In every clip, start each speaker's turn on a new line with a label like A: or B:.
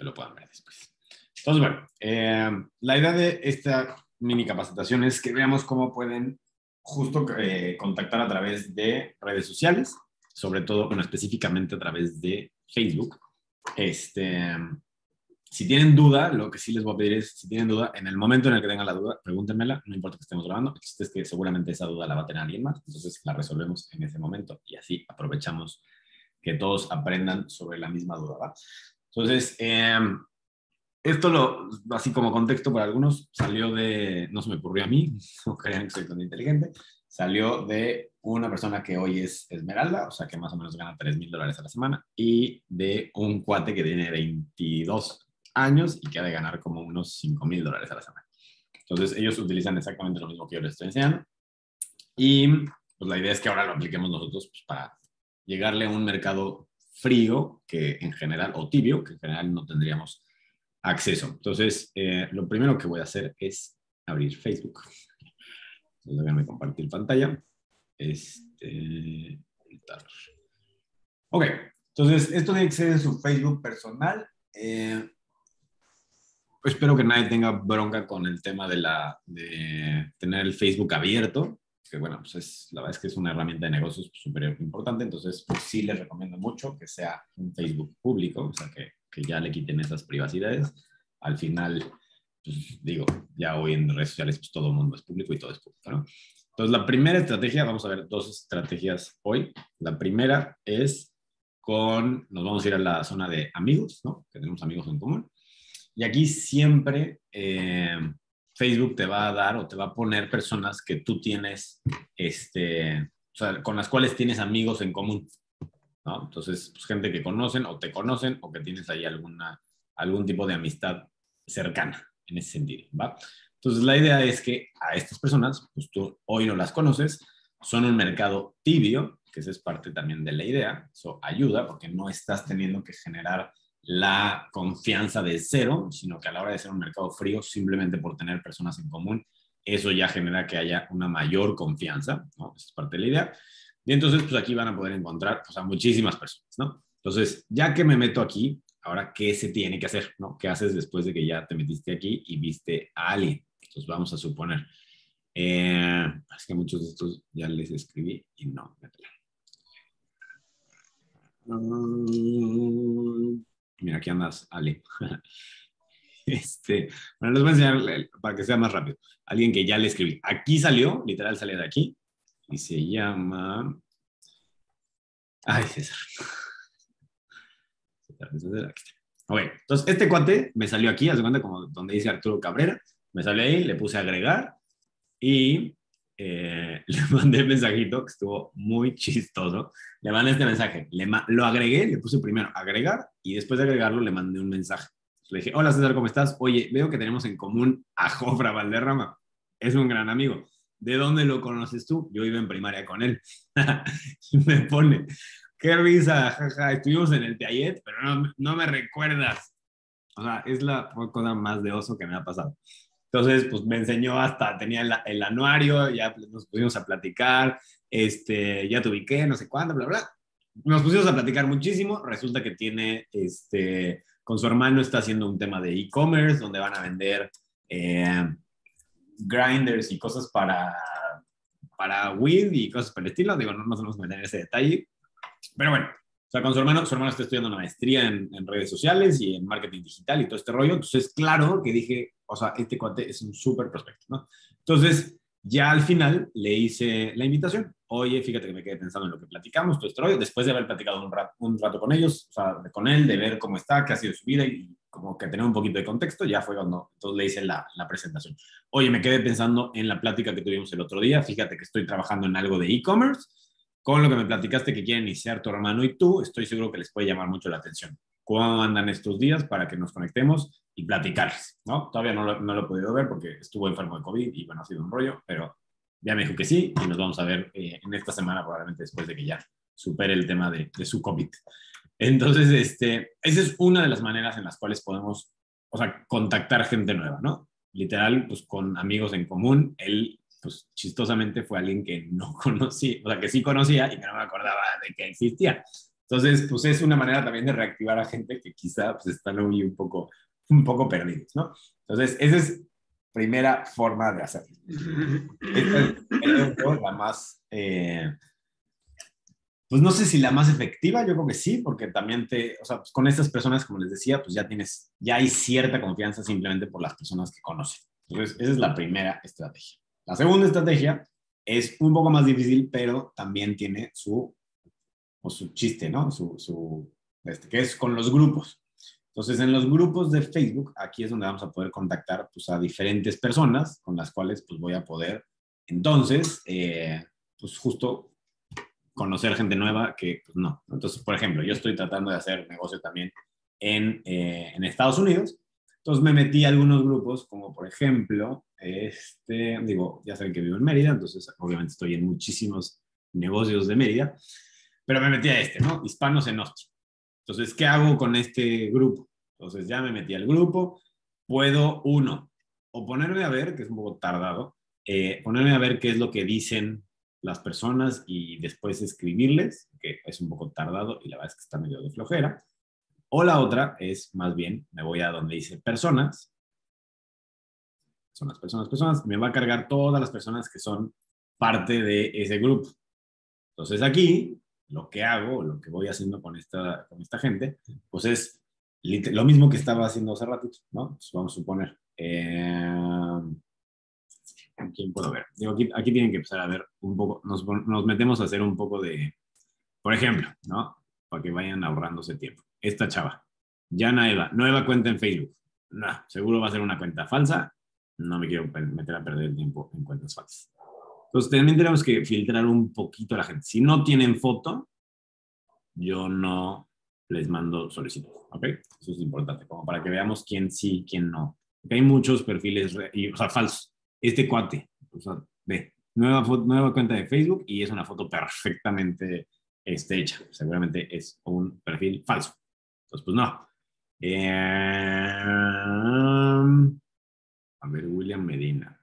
A: que lo puedan ver después. Entonces, bueno, eh, la idea de esta mini capacitación es que veamos cómo pueden justo eh, contactar a través de redes sociales, sobre todo, bueno, específicamente a través de Facebook. Este, si tienen duda, lo que sí les voy a pedir es, si tienen duda, en el momento en el que tengan la duda, pregúntenmela, no importa que estemos grabando, es que seguramente esa duda la va a tener alguien más, entonces la resolvemos en ese momento y así aprovechamos que todos aprendan sobre la misma duda, ¿va? Entonces, em, esto lo, así como contexto para algunos, salió de, no se me ocurrió a mí, no crean que soy tan inteligente, salió de una persona que hoy es Esmeralda, o sea que más o menos gana 3 mil dólares a la semana, y de un cuate que tiene 22 años y que ha de ganar como unos 5 mil dólares a la semana. Entonces ellos utilizan exactamente lo mismo que yo les estoy enseñando. Y pues la idea es que ahora lo apliquemos nosotros pues, para llegarle a un mercado frío que en general, o tibio, que en general no tendríamos acceso. Entonces, eh, lo primero que voy a hacer es abrir Facebook. Entonces, déjenme compartir pantalla. Este, ok, entonces esto tiene que ser en su Facebook personal. Eh, espero que nadie tenga bronca con el tema de, la, de tener el Facebook abierto, que bueno, pues es, la verdad es que es una herramienta de negocios súper importante, entonces pues sí les recomiendo mucho que sea un Facebook público, o sea, que, que ya le quiten esas privacidades. Al final, pues digo, ya hoy en redes sociales pues todo el mundo es público y todo es público, ¿no? Entonces, la primera estrategia, vamos a ver dos estrategias hoy. La primera es con, nos vamos a ir a la zona de amigos, ¿no? Que tenemos amigos en común. Y aquí siempre eh, Facebook te va a dar o te va a poner personas que tú tienes, este, o sea, con las cuales tienes amigos en común. ¿no? Entonces, pues, gente que conocen o te conocen o que tienes ahí alguna, algún tipo de amistad cercana en ese sentido. ¿va? Entonces, la idea es que a estas personas, pues tú hoy no las conoces, son un mercado tibio, que esa es parte también de la idea, eso ayuda porque no estás teniendo que generar la confianza de cero, sino que a la hora de ser un mercado frío, simplemente por tener personas en común, eso ya genera que haya una mayor confianza, ¿no? Esa es parte de la idea. Y entonces, pues aquí van a poder encontrar pues, a muchísimas personas, ¿no? Entonces, ya que me meto aquí, ahora, ¿qué se tiene que hacer, ¿no? ¿Qué haces después de que ya te metiste aquí y viste a alguien? Entonces, vamos a suponer. Eh, es que muchos de estos ya les escribí y no. Mira, aquí andas, Ale. Este, bueno, les voy a enseñar para que sea más rápido. Alguien que ya le escribí. Aquí salió, literal sale de aquí, y se llama... Ay, César. Ok, entonces este cuate me salió aquí, hace cuenta como donde dice Arturo Cabrera, me salió ahí, le puse agregar y eh, le mandé el mensajito que estuvo muy chistoso. Le mandé este mensaje, le lo agregué, le puse primero agregar y después de agregarlo le mandé un mensaje. Le dije, hola César, ¿cómo estás? Oye, veo que tenemos en común a Jofra Valderrama. Es un gran amigo. ¿De dónde lo conoces tú? Yo iba en primaria con él. y me pone, qué risa, jaja, estuvimos en el Piaget, pero no, no me recuerdas. O sea, es la cosa más de oso que me ha pasado. Entonces, pues me enseñó hasta, tenía el, anuario, ya nos pusimos a platicar, este, ya te ubiqué, no sé cuándo, bla, bla. Nos pusimos a platicar muchísimo. Resulta que tiene, este, con su hermano está haciendo un tema de e-commerce, donde van a vender eh, grinders y cosas para, para weed y cosas por el estilo. Digo, no nos vamos a meter en ese detalle. Pero bueno, o sea, con su hermano, su hermano está estudiando una maestría en, en, redes sociales y en marketing digital y todo este rollo. Entonces, claro que dije, o sea, este cuate es un súper prospecto, ¿no? Entonces, ya al final le hice la invitación. Oye, fíjate que me quedé pensando en lo que platicamos, todo este rollo, después de haber platicado un rato, un rato con ellos, o sea, con él, de ver cómo está, qué ha sido su vida y como que tener un poquito de contexto, ya fue cuando entonces le hice la, la presentación. Oye, me quedé pensando en la plática que tuvimos el otro día, fíjate que estoy trabajando en algo de e-commerce con lo que me platicaste que quieren iniciar tu hermano y tú, estoy seguro que les puede llamar mucho la atención. ¿Cómo andan estos días para que nos conectemos y platicarles? ¿no? Todavía no lo, no lo he podido ver porque estuvo enfermo de COVID y bueno, ha sido un rollo, pero ya me dijo que sí y nos vamos a ver eh, en esta semana probablemente después de que ya supere el tema de, su COVID. Entonces, este, esa es una de las maneras en las cuales podemos, o sea, contactar gente nueva, ¿no? Literal, pues con amigos en común, él pues chistosamente fue alguien que no conocí, o sea, que sí conocía y que no me acordaba de que existía. Entonces, pues es una manera también de reactivar a gente que quizá pues, están hoy un poco, un poco perdidos, ¿no? Entonces, esa es primera forma de hacerlo. Esta es la más, eh, pues no sé si la más efectiva, yo creo que sí, porque también te, o sea, pues con estas personas, como les decía, pues ya tienes, ya hay cierta confianza simplemente por las personas que conocen. Entonces, esa es la primera estrategia. La segunda estrategia es un poco más difícil, pero también tiene su, o su chiste, ¿no? Su, su, este, que es con los grupos. Entonces, en los grupos de Facebook, aquí es donde vamos a poder contactar pues, a diferentes personas con las cuales pues, voy a poder, entonces, eh, pues justo conocer gente nueva que pues, no. Entonces, por ejemplo, yo estoy tratando de hacer negocio también en, eh, en Estados Unidos entonces me metí a algunos grupos, como por ejemplo, este, digo, ya saben que vivo en Mérida, entonces obviamente estoy en muchísimos negocios de Mérida, pero me metí a este, ¿no? Hispanos en Hostia. Entonces, ¿qué hago con este grupo? Entonces ya me metí al grupo, puedo, uno, o ponerme a ver, que es un poco tardado, eh, ponerme a ver qué es lo que dicen las personas y después escribirles, que es un poco tardado y la verdad es que está medio de flojera. O la otra es, más bien, me voy a donde dice personas, son las personas, personas, me va a cargar todas las personas que son parte de ese grupo. Entonces aquí, lo que hago, lo que voy haciendo con esta, con esta gente, pues es lo mismo que estaba haciendo hace rato, ¿no? Pues vamos a suponer. Eh, ¿Quién puedo ver? Digo, aquí, aquí, tienen que empezar a ver un poco, nos, nos metemos a hacer un poco de, por ejemplo, ¿no? Para que vayan ahorrándose tiempo esta chava. Yana Eva, nueva cuenta en Facebook. No, seguro va a ser una cuenta falsa. No me quiero meter a perder el tiempo en cuentas falsas. Entonces, también tenemos que filtrar un poquito a la gente. Si no tienen foto, yo no les mando solicitud. ¿Ok? Eso es importante, como para que veamos quién sí, quién no. Porque hay muchos perfiles, o sea, falsos. Este cuate, o sea, ve, nueva, nueva cuenta de Facebook y es una foto perfectamente este, hecha. Seguramente es un perfil falso. Entonces, pues no. Eh, a ver, William Medina.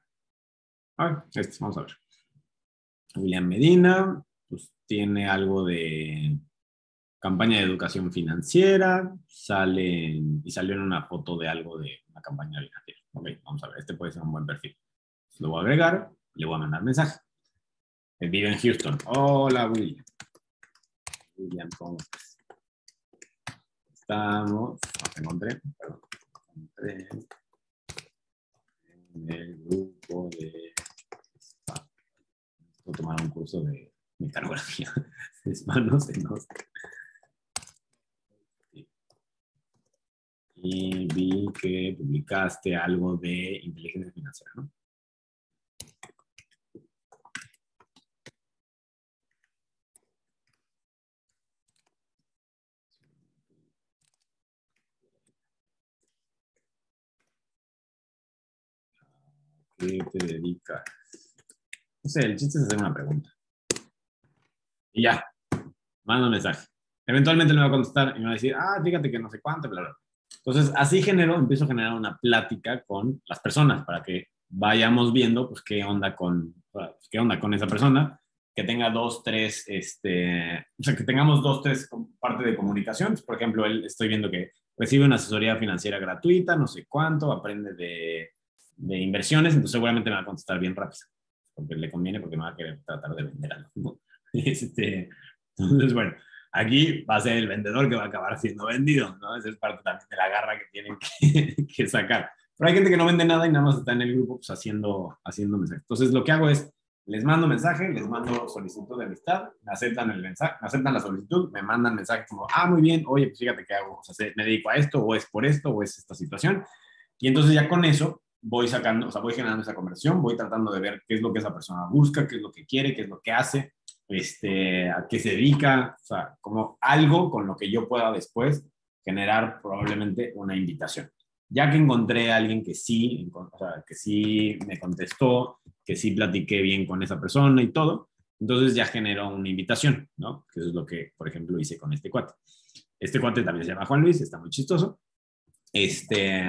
A: Ah, este, vamos a ver. William Medina, pues tiene algo de campaña de educación financiera, sale y salió en una foto de algo de una campaña financiera. Ok, vamos a ver, este puede ser un buen perfil. Lo voy a agregar, le voy a mandar mensaje. Vive en Houston. Hola, William. William, ¿cómo estamos, encontré, perdón, encontré en el grupo de tomar un curso de mecanografía de manos en Y vi que publicaste algo de inteligencia financiera, ¿no? qué te dedicas? El chiste es hacer una pregunta. Y ya, manda un mensaje. Eventualmente le va a contestar y me va a decir, ah, fíjate que no sé cuánto, bla, bla. Entonces, así genero, empiezo a generar una plática con las personas para que vayamos viendo, pues, qué onda con, qué onda con esa persona, que tenga dos, tres, este, o sea, que tengamos dos, tres parte de comunicación. Por ejemplo, él, estoy viendo que recibe una asesoría financiera gratuita, no sé cuánto, aprende de de inversiones, entonces seguramente me va a contestar bien rápido, porque le conviene, porque me va a querer tratar de vender algo. Este, entonces, bueno, aquí va a ser el vendedor que va a acabar siendo vendido, ¿no? Esa es parte también de la garra que tienen que, que sacar. Pero hay gente que no vende nada y nada más está en el grupo pues, haciendo, haciendo mensajes. Entonces, lo que hago es, les mando mensaje, les mando solicitud de amistad, me aceptan el mensaje, me aceptan la solicitud, me mandan mensaje como, ah, muy bien, oye, pues fíjate qué hago, o sea, me dedico a esto, o es por esto, o es esta situación. Y entonces ya con eso voy sacando, o sea, voy generando esa conversación, voy tratando de ver qué es lo que esa persona busca, qué es lo que quiere, qué es lo que hace, este, a qué se dedica, o sea, como algo con lo que yo pueda después generar probablemente una invitación. Ya que encontré a alguien que sí, o sea, que sí me contestó, que sí platiqué bien con esa persona y todo, entonces ya generó una invitación, ¿no? Que eso es lo que, por ejemplo, hice con este cuate. Este cuate también se llama Juan Luis, está muy chistoso. Este,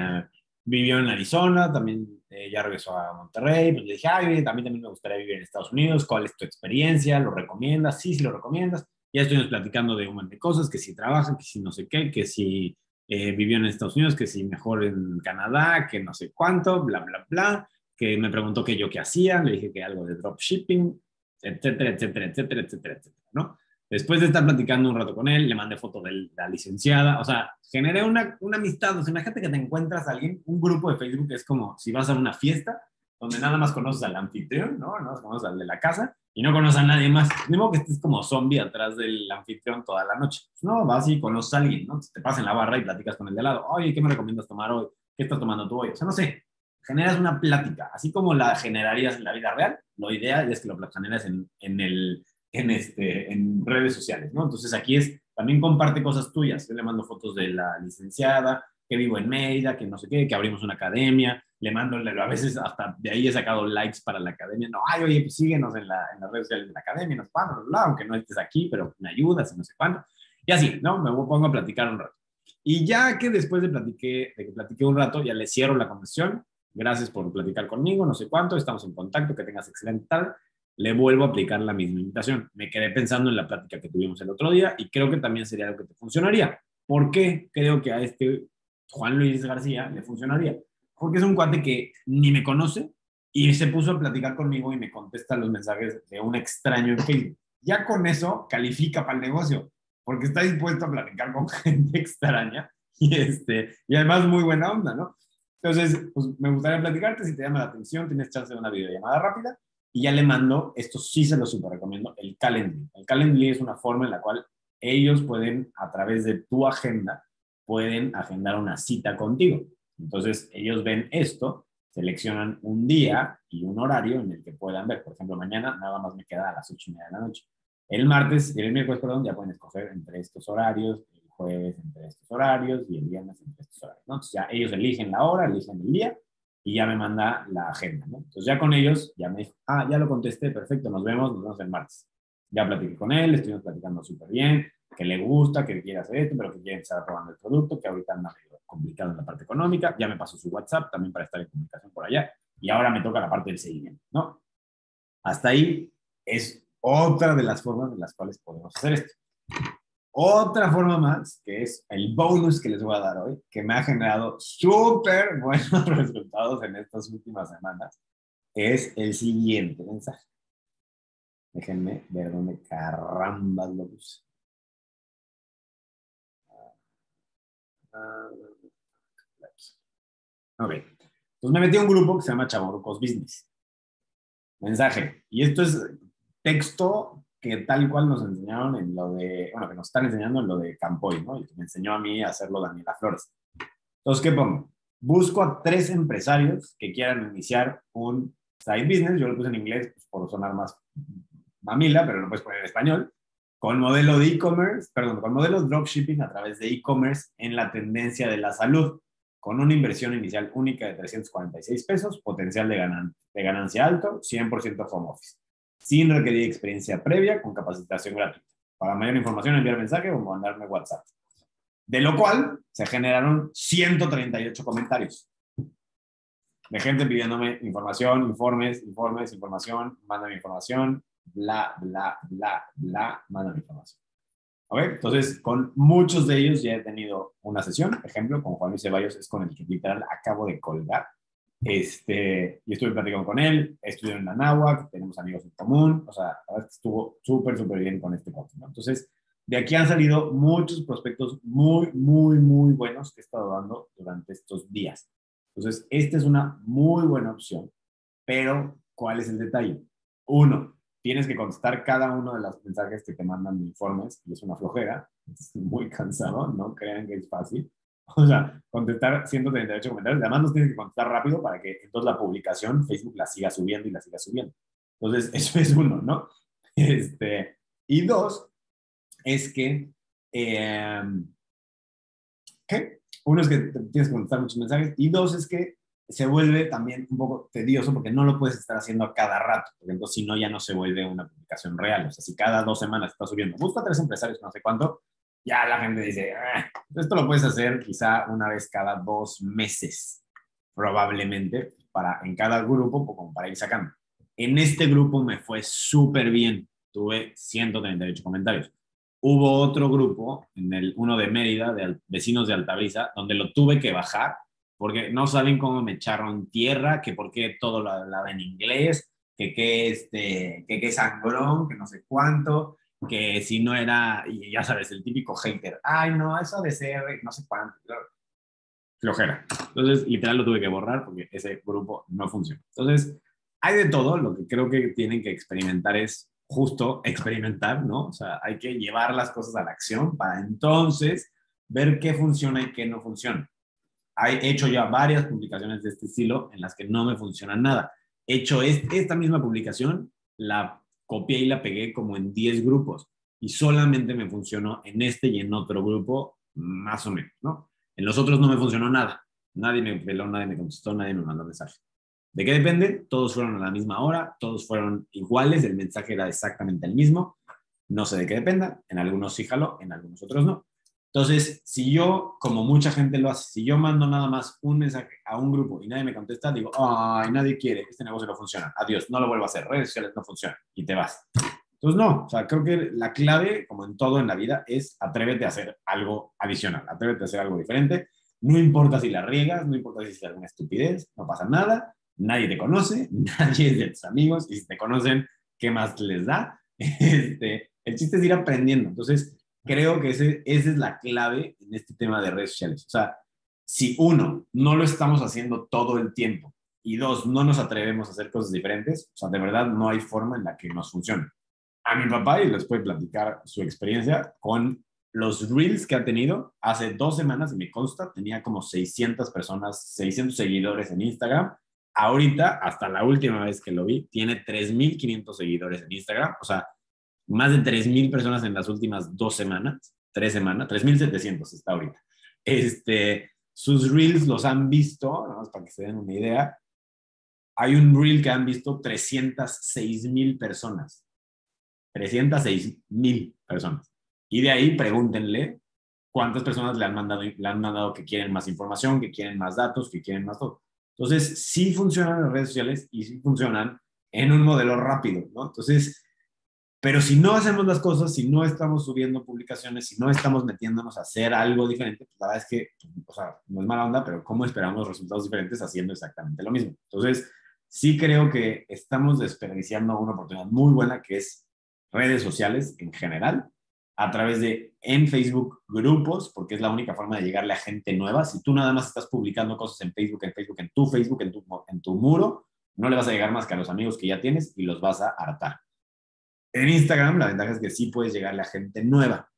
A: vivió en Arizona, también eh, ya regresó a Monterrey, pues le dije, ay, también, también me gustaría vivir en Estados Unidos, ¿cuál es tu experiencia? ¿Lo recomiendas? Sí, sí lo recomiendas. Ya estuvimos platicando de un montón de cosas, que si trabaja, que si no sé qué, que si eh, vivió en Estados Unidos, que si mejor en Canadá, que no sé cuánto, bla, bla, bla, que me preguntó qué yo qué hacía, le dije que algo de dropshipping, etcétera, etcétera, etcétera, etcétera, etcétera, ¿no? Después de estar platicando un rato con él, le mandé foto de la licenciada, o sea, generé una, una amistad, o sea, imagínate que te encuentras a alguien, un grupo de Facebook es como si vas a una fiesta donde nada más conoces al anfitrión, ¿no? No conoces al de la casa y no conoces a nadie más. Ni modo que estés como zombie atrás del anfitrión toda la noche. No, vas y conoces a alguien, ¿no? Te pasas en la barra y platicas con el de lado. Oye, ¿qué me recomiendas tomar hoy? ¿Qué estás tomando tú hoy? O sea, no sé, generas una plática, así como la generarías en la vida real, lo ideal es que lo generes en, en, el, en, este, en redes sociales, ¿no? Entonces aquí es, también comparte cosas tuyas. Yo le mando fotos de la licenciada, que vivo en Mérida, que no sé qué, que abrimos una academia, le mando, a veces hasta de ahí he sacado likes para la academia, no, ay, oye, pues síguenos en, la, en las redes sociales de la academia, nos vamos, aunque no estés aquí, pero me ayudas y no sé cuándo. Y así, ¿no? Me pongo a platicar un rato. Y ya que después de, platiqué, de que platiqué un rato, ya le cierro la conversación, gracias por platicar conmigo, no sé cuánto, estamos en contacto, que tengas excelente tal, le vuelvo a aplicar la misma invitación. Me quedé pensando en la plática que tuvimos el otro día y creo que también sería algo que te funcionaría. ¿Por qué creo que a este Juan Luis García le funcionaría? Porque es un cuate que ni me conoce y se puso a platicar conmigo y me contesta los mensajes de un extraño en Facebook. Ya con eso califica para el negocio, porque está dispuesto a platicar con gente extraña y, este, y además muy buena onda, ¿no? Entonces, pues me gustaría platicarte, si te llama la atención, tienes chance de una videollamada rápida y ya le mando, esto sí se lo super recomiendo, el Calendly. El Calendly es una forma en la cual ellos pueden, a través de tu agenda, pueden agendar una cita contigo. Entonces, ellos ven esto, seleccionan un día y un horario en el que puedan ver. Por ejemplo, mañana nada más me queda a las ocho y media de la noche. El martes el miércoles, perdón, ya pueden escoger entre estos horarios jueves entre estos horarios y el viernes entre estos horarios, ¿no? Entonces ya ellos eligen la hora, eligen el día y ya me manda la agenda, ¿no? Entonces ya con ellos, ya me dijo, ah, ya lo contesté, perfecto, nos vemos, nos vemos el martes. Ya platiqué con él, estuvimos platicando súper bien, que le gusta, que quiere hacer esto, pero que quiere empezar probando el producto, que ahorita anda complicado en la parte económica, ya me pasó su WhatsApp también para estar en comunicación por allá, y ahora me toca la parte del seguimiento, ¿no? Hasta ahí es otra de las formas en las cuales podemos hacer esto. Otra forma más, que es el bonus que les voy a dar hoy, que me ha generado súper buenos resultados en estas últimas semanas, es el siguiente mensaje. Déjenme ver dónde caramba lo puse. Ok. Entonces me metí a un grupo que se llama Chaborcos Business. Mensaje. Y esto es texto que tal cual nos enseñaron en lo de, bueno, que nos están enseñando en lo de Campoy, ¿no? Y que me enseñó a mí a hacerlo Daniela Flores. Entonces, ¿qué pongo? Busco a tres empresarios que quieran iniciar un side business, yo lo puse en inglés pues, por sonar más mamila, pero lo puedes poner en español, con modelo de e-commerce, perdón, con modelo dropshipping a través de e-commerce en la tendencia de la salud, con una inversión inicial única de 346 pesos, potencial de, ganan de ganancia alto, 100% home office sin requerir experiencia previa con capacitación gratuita. Para mayor información, enviar mensaje o mandarme WhatsApp. De lo cual se generaron 138 comentarios de gente pidiéndome información, informes, informes, información, mándame información, bla, bla, bla, bla, mándame información. ¿Ok? Entonces, con muchos de ellos ya he tenido una sesión. Ejemplo, con Juan Luis Ceballos es con el que literal acabo de colgar este, y estuve platicando con él, estudió en la náhuac, tenemos amigos en común, o sea, estuvo súper, súper bien con este ¿no? Entonces, de aquí han salido muchos prospectos muy, muy, muy buenos que he estado dando durante estos días. Entonces, esta es una muy buena opción, pero ¿cuál es el detalle? Uno, tienes que contestar cada uno de los mensajes que te mandan de informes, y es una flojera, es muy cansado, no crean que es fácil. O sea, contestar 138 comentarios. Además, nos tienes que contestar rápido para que entonces la publicación Facebook la siga subiendo y la siga subiendo. Entonces, eso es uno, ¿no? Este, y dos, es que, em, ¿qué? Uno es que tienes que contestar muchos mensajes y dos es que se vuelve también un poco tedioso porque no lo puedes estar haciendo a cada rato, porque entonces si no ya no se vuelve una publicación real. O sea, si cada dos semanas estás subiendo, busca tres empresarios, no sé cuánto, ya la gente dice, ah, esto lo puedes hacer quizá una vez cada dos meses, probablemente, para, en cada grupo, como para ir sacando. En este grupo me fue súper bien, tuve 138 comentarios. hubo otro grupo, en el, uno de Mérida, de vecinos de Altabrisa, donde lo tuve que bajar porque no saben cómo me echaron tierra, que por qué todo lo hablaba en inglés, que qué este, que qué sangrón, que no sé cuánto, que si no era, y ya sabes, el típico hater, ay no, eso de ser, no sé cuánto, flojera. Entonces, literal lo tuve que borrar porque ese grupo no funciona. Entonces, hay de todo, lo que creo que tienen que experimentar es justo experimentar, ¿no? O sea, hay que llevar las cosas a la acción para entonces ver qué funciona y qué no funciona. He hecho ya varias publicaciones de este estilo en las que no me funciona nada. He hecho esta misma publicación, la copié y la pegué como en 10 grupos y solamente me funcionó en este y en otro grupo, más o menos, ¿no? En los otros no me funcionó nada. Nadie me peló, nadie me contestó, nadie me mandó mensaje. ¿De qué depende? Todos fueron a la misma hora, todos fueron iguales, el mensaje era exactamente el mismo. No sé de qué dependa, en algunos sí jaló, en algunos otros no. Entonces, si yo, como mucha gente lo hace, si yo mando nada más un mensaje a un grupo y nadie me contesta, digo, ay, nadie quiere, este negocio no funciona, adiós, no lo vuelvo a hacer, redes sociales no funcionan y te vas. Entonces, no, o sea, creo que la clave, como en todo en la vida, es atrévete a hacer algo adicional, atrévete a hacer algo diferente. No importa si la riegas, no importa si es alguna estupidez, no pasa nada nadie te conoce, nadie es de tus amigos, y si te conocen, ¿qué más les da? Este, el chiste es ir aprendiendo. Entonces, creo que ese, esa es la clave en este tema de redes sociales. O sea, si uno, no lo estamos haciendo todo el tiempo, y dos, no nos atrevemos a hacer cosas diferentes, o sea, de verdad no hay forma en la que nos funcione. A mi papá, y les puede platicar su experiencia con los reels que ha tenido, hace dos semanas, me consta, tenía como 600 personas, 600 seguidores en Instagram, ahorita, hasta la última vez que lo vi, tiene 3.500 seguidores en Instagram, o sea, más de 3.000 personas en las últimas dos semanas, tres semanas, 3.700 está ahorita. Este, sus reels los han visto, nada más para que se den una idea, hay un reel que han visto 306.000 personas. 306.000 personas. Y de ahí pregúntenle cuántas personas le han mandado, le han mandado que quieren más información, que quieren más datos, que quieren más todo. Entonces, sí funcionan las redes sociales y sí funcionan en un modelo rápido, ¿no? Entonces, pero si no hacemos las cosas, si no estamos subiendo publicaciones, si no estamos metiéndonos a hacer algo diferente, pues la verdad es que, o sea, no es mala onda, pero ¿cómo esperamos resultados diferentes haciendo exactamente lo mismo? Entonces, sí creo que estamos desperdiciando una oportunidad muy buena que es redes sociales en general a través de en Facebook grupos, porque es la única forma de llegarle a gente nueva. Si tú nada más estás publicando cosas en Facebook, en Facebook, en tu Facebook, en tu, en tu muro, no le vas a llegar más que a los amigos que ya tienes y los vas a hartar. En Instagram, la ventaja es que sí puedes llegarle a gente nueva.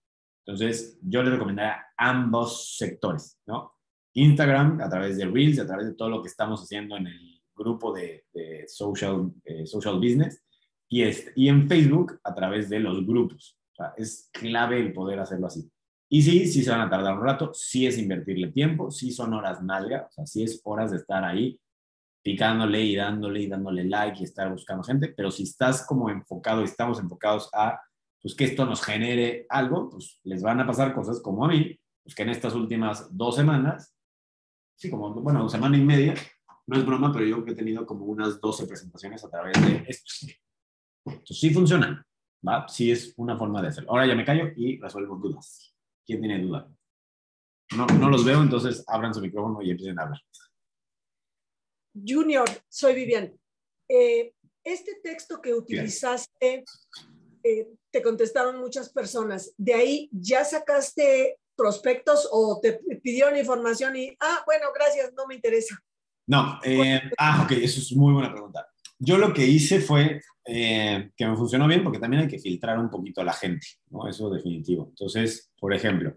A: Entonces, yo le recomendaría ambos sectores, ¿no? Instagram, a través de Reels, a través de todo lo que estamos haciendo en el grupo de, social, eh, social Business, y, este, y en Facebook, a través de los grupos es clave el poder hacerlo así. Y sí, sí se van a tardar un rato, sí es invertirle tiempo, sí son horas nalga, o sea, sí es horas de estar ahí picándole y dándole y dándole like y estar buscando gente, pero si estás como enfocado, estamos enfocados a pues que esto nos genere algo, pues les van a pasar cosas como a mí, pues que en estas últimas dos semanas, sí, como, bueno, semana y media, no es broma, pero yo he tenido como unas 12 presentaciones a través de esto. Entonces sí funcionan. ¿va? Sí es una forma de hacerlo. Ahora ya me callo y resuelvo dudas. ¿Quién tiene duda? No, no los veo, entonces abran su micrófono y empiecen a hablar.
B: Junior, soy Vivian. Eh, este texto que utilizaste, eh, te contestaron muchas personas. ¿De ahí ya sacaste prospectos o te pidieron información y, ah, bueno, gracias, no me interesa?
A: No, eh, ah, ok, eso es muy buena pregunta. Yo lo que hice fue eh, que me funcionó bien porque también hay que filtrar un poquito a la gente, ¿no? Eso definitivo. Entonces, por ejemplo,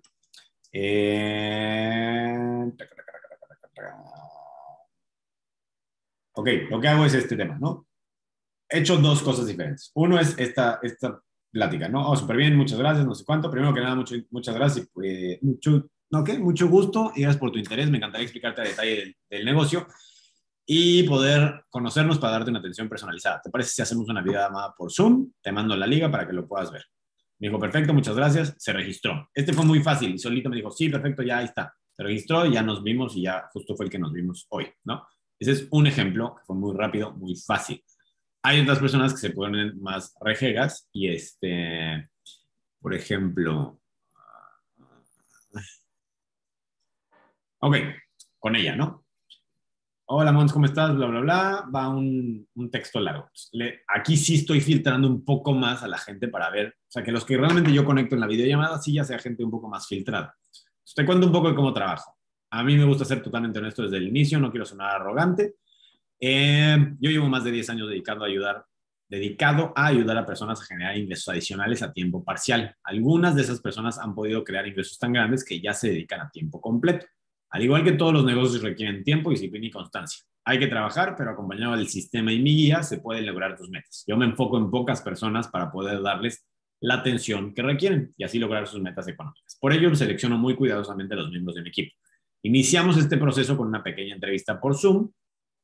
A: eh... ok, lo que hago es este tema, ¿no? He hecho dos cosas diferentes. Uno es esta, esta plática, ¿no? Oh, súper bien, muchas gracias, no sé cuánto. Primero que nada, mucho, muchas gracias. Eh, mucho, okay, mucho gusto y gracias por tu interés. Me encantaría explicarte a detalle del, del negocio y poder conocernos para darte una atención personalizada. ¿Te parece si hacemos una videollamada por Zoom? Te mando la liga para que lo puedas ver. Me dijo, perfecto, muchas gracias. Se registró. Este fue muy fácil y solito me dijo, sí, perfecto, ya ahí está. Se registró ya nos vimos y ya justo fue el que nos vimos hoy, ¿no? Ese es un ejemplo que fue muy rápido, muy fácil. Hay otras personas que se ponen más rejegas y este Por ejemplo, ok, con ella, ¿no? Hola, Mons, ¿cómo estás? Bla, bla, bla. Va un, un texto largo. aquí sí estoy filtrando un poco más a la gente para ver, o sea, que los que realmente yo conecto en la videollamada sí ya sea gente un poco más filtrada. Te cuento un poco de cómo trabajo. A mí me gusta ser totalmente honesto desde el inicio, no quiero sonar arrogante. Eh, yo llevo más de 10 años dedicado a ayudar dedicado a ayudar a personas a generar ingresos adicionales a tiempo parcial. Algunas de esas personas han podido crear ingresos tan grandes que ya se dedican a tiempo completo. Al igual que todos los negocios requieren tiempo, disciplina y constancia. Hay que trabajar, pero acompañado del sistema y mi guía se pueden lograr tus metas. Yo me enfoco en pocas personas para poder darles la atención que requieren y así lograr sus metas económicas. Por ello, selecciono muy cuidadosamente a los miembros de mi equipo. Iniciamos este proceso con una pequeña entrevista por Zoom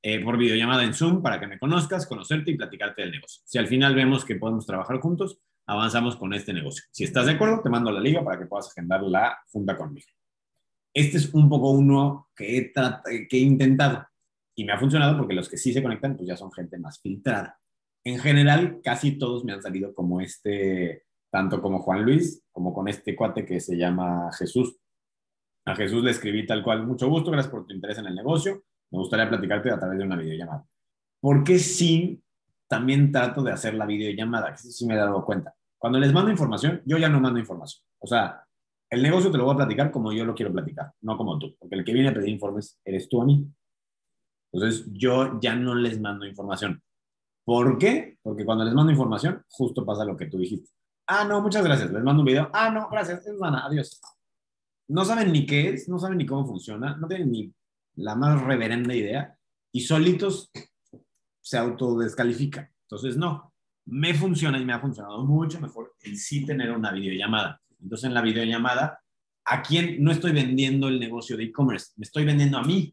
A: eh, por videollamada en Zoom para que me conozcas, conocerte y platicarte del negocio. Si al final vemos que podemos trabajar juntos, avanzamos con este negocio. Si estás de acuerdo, te mando la liga para que puedas agendar la junta conmigo. Este es un poco uno que he, que he intentado y me ha funcionado porque los que sí se conectan, pues ya son gente más filtrada. En general, casi todos me han salido como este, tanto como Juan Luis, como con este cuate que se llama Jesús. A Jesús le escribí tal cual, mucho gusto, gracias por tu interés en el negocio me gustaría platicarte a través de una videollamada. ¿Por qué sí también trato de hacer la videollamada? Que sí me he dado cuenta. Cuando les mando información, yo ya no mando información. O sea, el negocio te lo voy a platicar como yo lo quiero platicar, no como tú. Porque el que viene a pedir informes eres tú a mí. Entonces, yo ya no les mando información. ¿Por qué? Porque cuando les mando información, justo pasa lo que tú dijiste. Ah, no, muchas gracias. Les mando un video. Ah, no, gracias. Es. Adiós. No saben ni qué es, no saben ni cómo funciona, no tienen ni la más reverenda idea, y solitos se autodescalifican. Entonces, no, me funciona y me ha funcionado mucho mejor el sí tener una videollamada. Entonces, en la videollamada, ¿a quién no estoy vendiendo el negocio de e-commerce? Me estoy vendiendo a mí.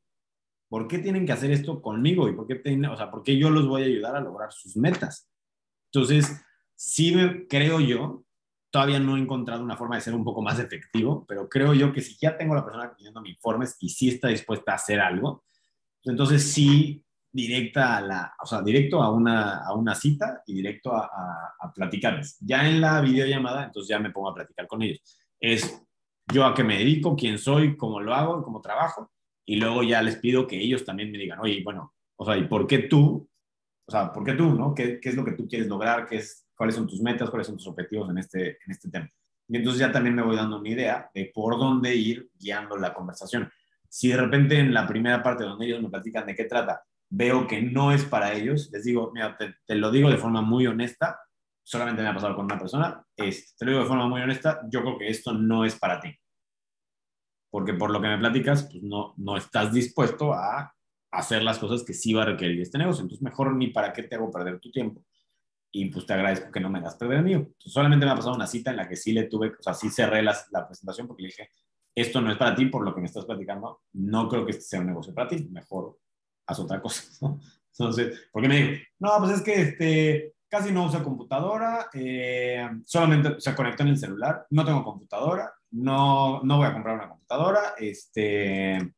A: ¿Por qué tienen que hacer esto conmigo? ¿Y por qué, o sea, por yo los voy a ayudar a lograr sus metas? Entonces, sí me, creo yo Todavía no he encontrado una forma de ser un poco más efectivo, pero creo yo que si ya tengo la persona pidiendo mi informes y sí está dispuesta a hacer algo, pues entonces sí directa a la, o sea, directo a una, a una cita y directo a, a, platicarles. Ya en la videollamada, entonces ya me pongo a platicar con ellos. Es yo a qué me dedico, quién soy, cómo lo hago, cómo trabajo, y luego ya les pido que ellos también me digan, oye, bueno, o sea, ¿y por qué tú? O sea, ¿por qué tú, no? ¿Qué, qué es lo que tú quieres lograr? ¿Qué es cuáles son tus metas, cuáles son tus objetivos en este, en este tema. Y entonces ya también me voy dando una idea de por dónde ir guiando la conversación. Si de repente en la primera parte donde ellos me platican de qué trata, veo que no es para ellos, les digo, mira, te, lo digo de forma muy honesta, solamente me ha pasado con una persona, es, te lo digo de forma muy honesta, yo creo que esto no es para ti. Porque por lo que me platicas, pues no, no estás dispuesto a hacer las cosas que sí va a requerir este negocio. Entonces, mejor ni para qué te hago perder tu tiempo y pues te agradezco que no me hagas perder el mío. solamente me ha pasado una cita en la que sí le tuve, o sea, sí cerré la, la presentación porque le dije, esto no es para ti por lo que me estás platicando, no creo que este sea un negocio para ti, mejor haz otra cosa, ¿no? Entonces, porque me dijo, no, pues es que este, casi no usa computadora, eh, solamente se conectó en el celular, no tengo computadora, no, no voy a comprar una computadora, este,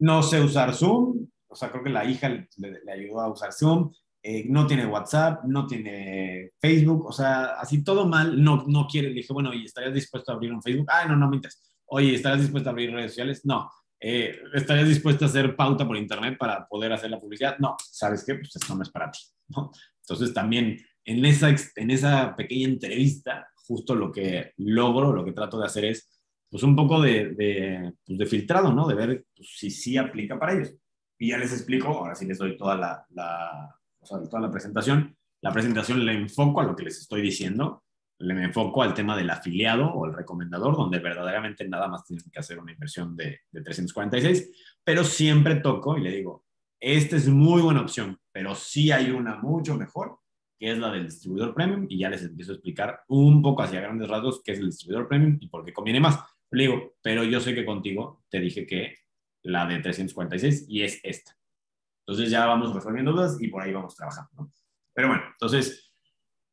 A: no sé usar Zoom, o sea, creo que la hija le, le ayudó a usar Zoom, eh, no tiene WhatsApp, no tiene Facebook, o sea, así todo mal, no, no quiere. Le dije, bueno, ¿y estarías dispuesto a abrir un Facebook? Ah, no, no me interesa. Oye, ¿estarías dispuesto a abrir redes sociales? No. Eh, ¿Estarías dispuesto a hacer pauta por internet para poder hacer la publicidad? No. ¿Sabes qué? Pues esto no es para ti. ¿no? Entonces también en esa, en esa pequeña entrevista, justo lo que logro, lo que trato de hacer es, pues un poco de, pues, de filtrado, ¿no? De ver pues, si sí aplica para ellos. Y ya les explico, ahora sí les doy toda la o sea, toda la presentación. La presentación le enfoco a lo que les estoy diciendo, le enfoco al tema del afiliado o el recomendador, donde verdaderamente nada más tienen que hacer una inversión de, de 346, pero siempre toco y le digo, esta es muy buena opción, pero sí hay una mucho mejor, que es la del distribuidor premium, y ya les empiezo a explicar un poco hacia grandes rasgos qué es el distribuidor premium y por qué conviene más. Le digo, pero yo sé que contigo te dije que la de 346 y es esta. Entonces ya vamos resolviendo dudas y por ahí vamos trabajando, ¿no? Pero bueno, entonces,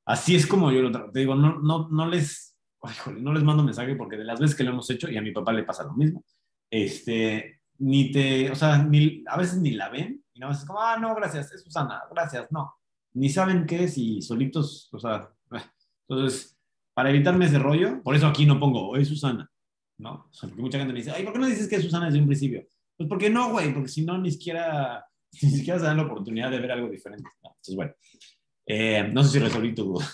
A: así es como yo lo Te digo, no, no, no les, no les mando mensaje porque de las veces que lo hemos hecho, y a mi papá le pasa lo mismo, este, ni te, o sea, ni, a veces ni la ven, y no es como, ah, no, gracias, es Susana, gracias, no. Ni saben qué es y solitos, o sea, entonces, para evitarme ese rollo, por eso aquí no pongo, es Susana, ¿no? Porque mucha gente me dice, ay, ¿por qué no dices que es Susana desde un principio? Pues porque no, güey, porque si no, ni siquiera, ni siquiera se dan la oportunidad de ver algo diferente. Entonces, bueno, eh, no sé si resolví tu duda.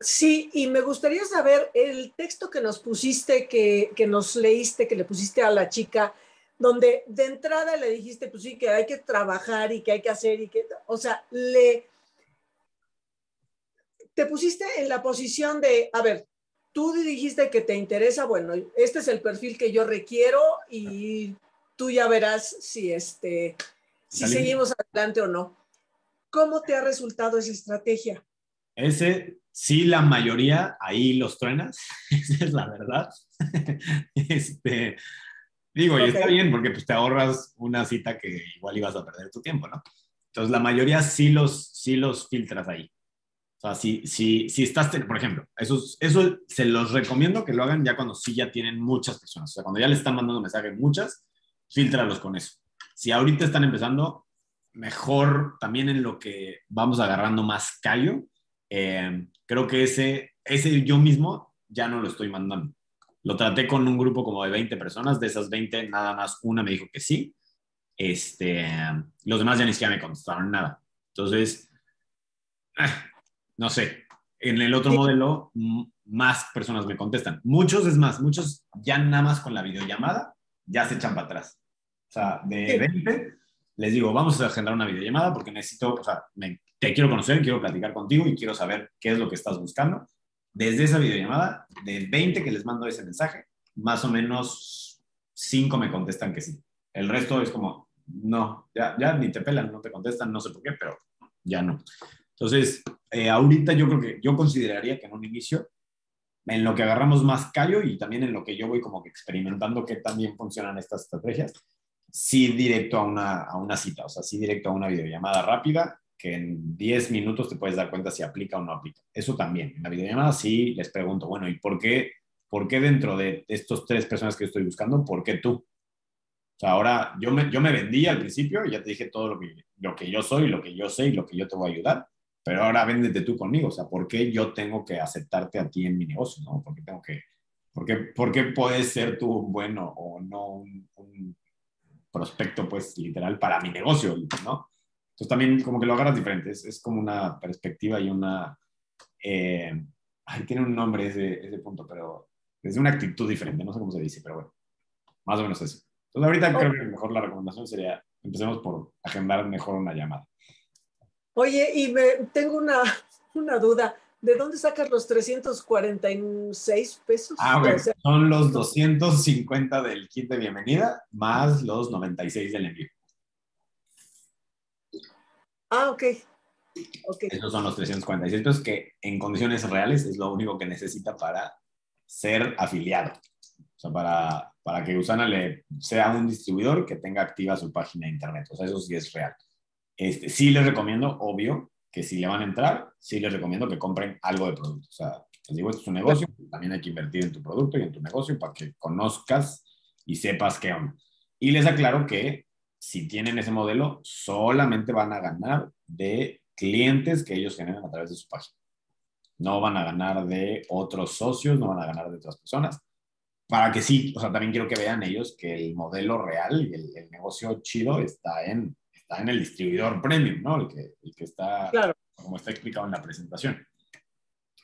B: Sí, y me gustaría saber el texto que nos pusiste, que, que, nos leíste, que le pusiste a la chica, donde de entrada le dijiste, pues sí, que hay que trabajar y que hay que hacer y que, o sea, le, te pusiste en la posición de, a ver, tú dijiste que te interesa, bueno, este es el perfil que yo requiero y tú ya verás si, este, si seguimos adelante o no. ¿Cómo te ha resultado esa estrategia?
A: Ese, sí, la mayoría ahí los truenas, esa es la verdad. este, digo, y está bien porque pues, te ahorras una cita que igual ibas a perder tu tiempo, ¿no? Entonces, la mayoría sí los, sí los filtras ahí. O sea, si, si, si estás, por ejemplo, eso, eso se los recomiendo que lo hagan ya cuando sí ya tienen muchas personas. O sea, cuando ya le están mandando mensajes muchas, filtralos con eso. Si ahorita están empezando, mejor también en lo que vamos agarrando más callo. Eh, creo que ese, ese yo mismo ya no lo estoy mandando. Lo traté con un grupo como de 20 personas, de esas 20 nada más una me dijo que sí. Este, los demás ya ni siquiera me contestaron nada. Entonces, ah, no sé, en el otro modelo más personas me contestan. Muchos, es más, muchos ya nada más con la videollamada ya se echan para atrás. O sea, de 20 les digo, vamos a agendar una videollamada porque necesito, o sea, te quiero conocer, quiero platicar contigo y quiero saber qué es lo que estás buscando. Desde esa videollamada, de 20 que les mando ese mensaje, más o menos 5 me contestan que sí. El resto es como, no, ya, ya ni te pelan, no te contestan, no sé por qué, pero ya no. Entonces, eh, ahorita yo creo que yo consideraría que en un inicio, en lo que agarramos más callo y también en lo que yo voy como que experimentando que también funcionan estas estrategias, sí directo a una, a una cita, o sea, sí directo a una videollamada rápida, que en 10 minutos te puedes dar cuenta si aplica o no aplica. Eso también, en la videollamada sí les pregunto, bueno, ¿y por qué, por qué dentro de estos tres personas que estoy buscando, por qué tú? O sea, ahora yo me, yo me vendí al principio y ya te dije todo lo que, lo que yo soy, lo que yo sé y lo que yo te voy a ayudar pero ahora véndete tú conmigo, o sea, ¿por qué yo tengo que aceptarte a ti en mi negocio, no? ¿Por qué tengo que, por qué, por qué puedes ser tú bueno o no un, prospecto, pues, literal para mi negocio, ¿no? Entonces también como que lo agarras diferente, es, como una perspectiva y una, eh, ay, tiene un nombre ese, ese punto, pero es una actitud diferente, no sé cómo se dice, pero bueno, más o menos eso. Entonces ahorita creo que mejor la recomendación sería, empecemos por agendar mejor una llamada.
B: Oye, y me, tengo una, una duda. ¿De dónde sacas los 346 pesos?
A: Ah, bueno, son los 250 del kit de bienvenida más los 96 del envío.
B: Ah, ok. okay.
A: Esos son los 346 pesos que en condiciones reales es lo único que necesita para ser afiliado. O sea, para, para que Usana le sea un distribuidor que tenga activa su página de internet. O sea, eso sí es real. Este, sí les recomiendo, obvio, que si le van a entrar, sí les recomiendo que compren algo de producto. O sea, les digo, esto es un negocio, también hay que invertir en tu producto y en tu negocio para que conozcas y sepas qué onda. Y les aclaro que si tienen ese modelo, solamente van a ganar de clientes que ellos generan a través de su página. No van a ganar de otros socios, no van a ganar de otras personas. Para que sí, o sea, también quiero que vean ellos que el modelo real y el, el negocio chido está en está en el distribuidor premium, ¿no? El que, el que está, como está explicado en la presentación.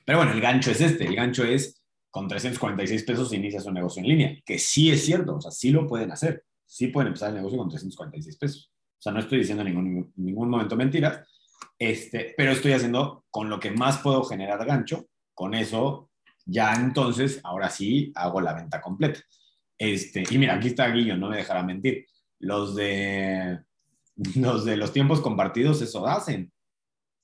A: Pero bueno, el gancho es este, el gancho es con 346 pesos inicias un negocio en línea, que sí es cierto, o sea, sí lo pueden hacer, sí pueden empezar el negocio con 346 pesos. O sea, no estoy diciendo en ningún, ningún momento mentiras, este, pero estoy haciendo con lo que más puedo generar gancho, con eso ya entonces, ahora sí, hago la venta completa. Este, y mira, aquí está Guillo, no me dejará mentir. Los de los de los tiempos compartidos eso hacen.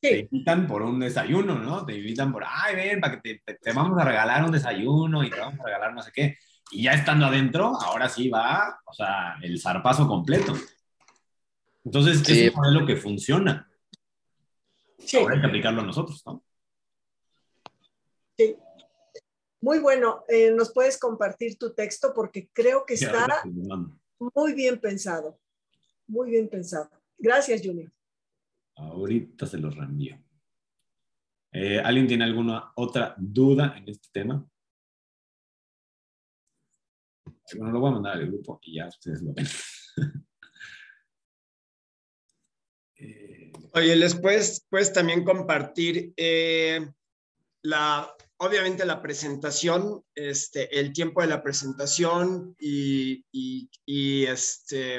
A: Te invitan por un desayuno, ¿no? Te invitan por, ay, ven, para que te, te, vamos a regalar un desayuno y te vamos a regalar no sé qué. Y ya estando adentro, ahora sí va, o sea, el zarpazo completo. Entonces, es un modelo que funciona. Sí. Ahora hay que aplicarlo a nosotros, ¿no?
B: Sí. Muy bueno. Eh, ¿Nos puedes compartir tu texto? Porque creo que está muy bien pensado. Muy bien pensado. Gracias, Junior.
A: Ahorita se los reenvío. Eh, ¿Alguien tiene alguna otra duda en este tema? Bueno, lo voy a mandar al grupo y ya ustedes lo ven.
C: Eh, Oye, les puedes, puedes también compartir eh, la, obviamente la presentación, este, el tiempo de la presentación y, y, este,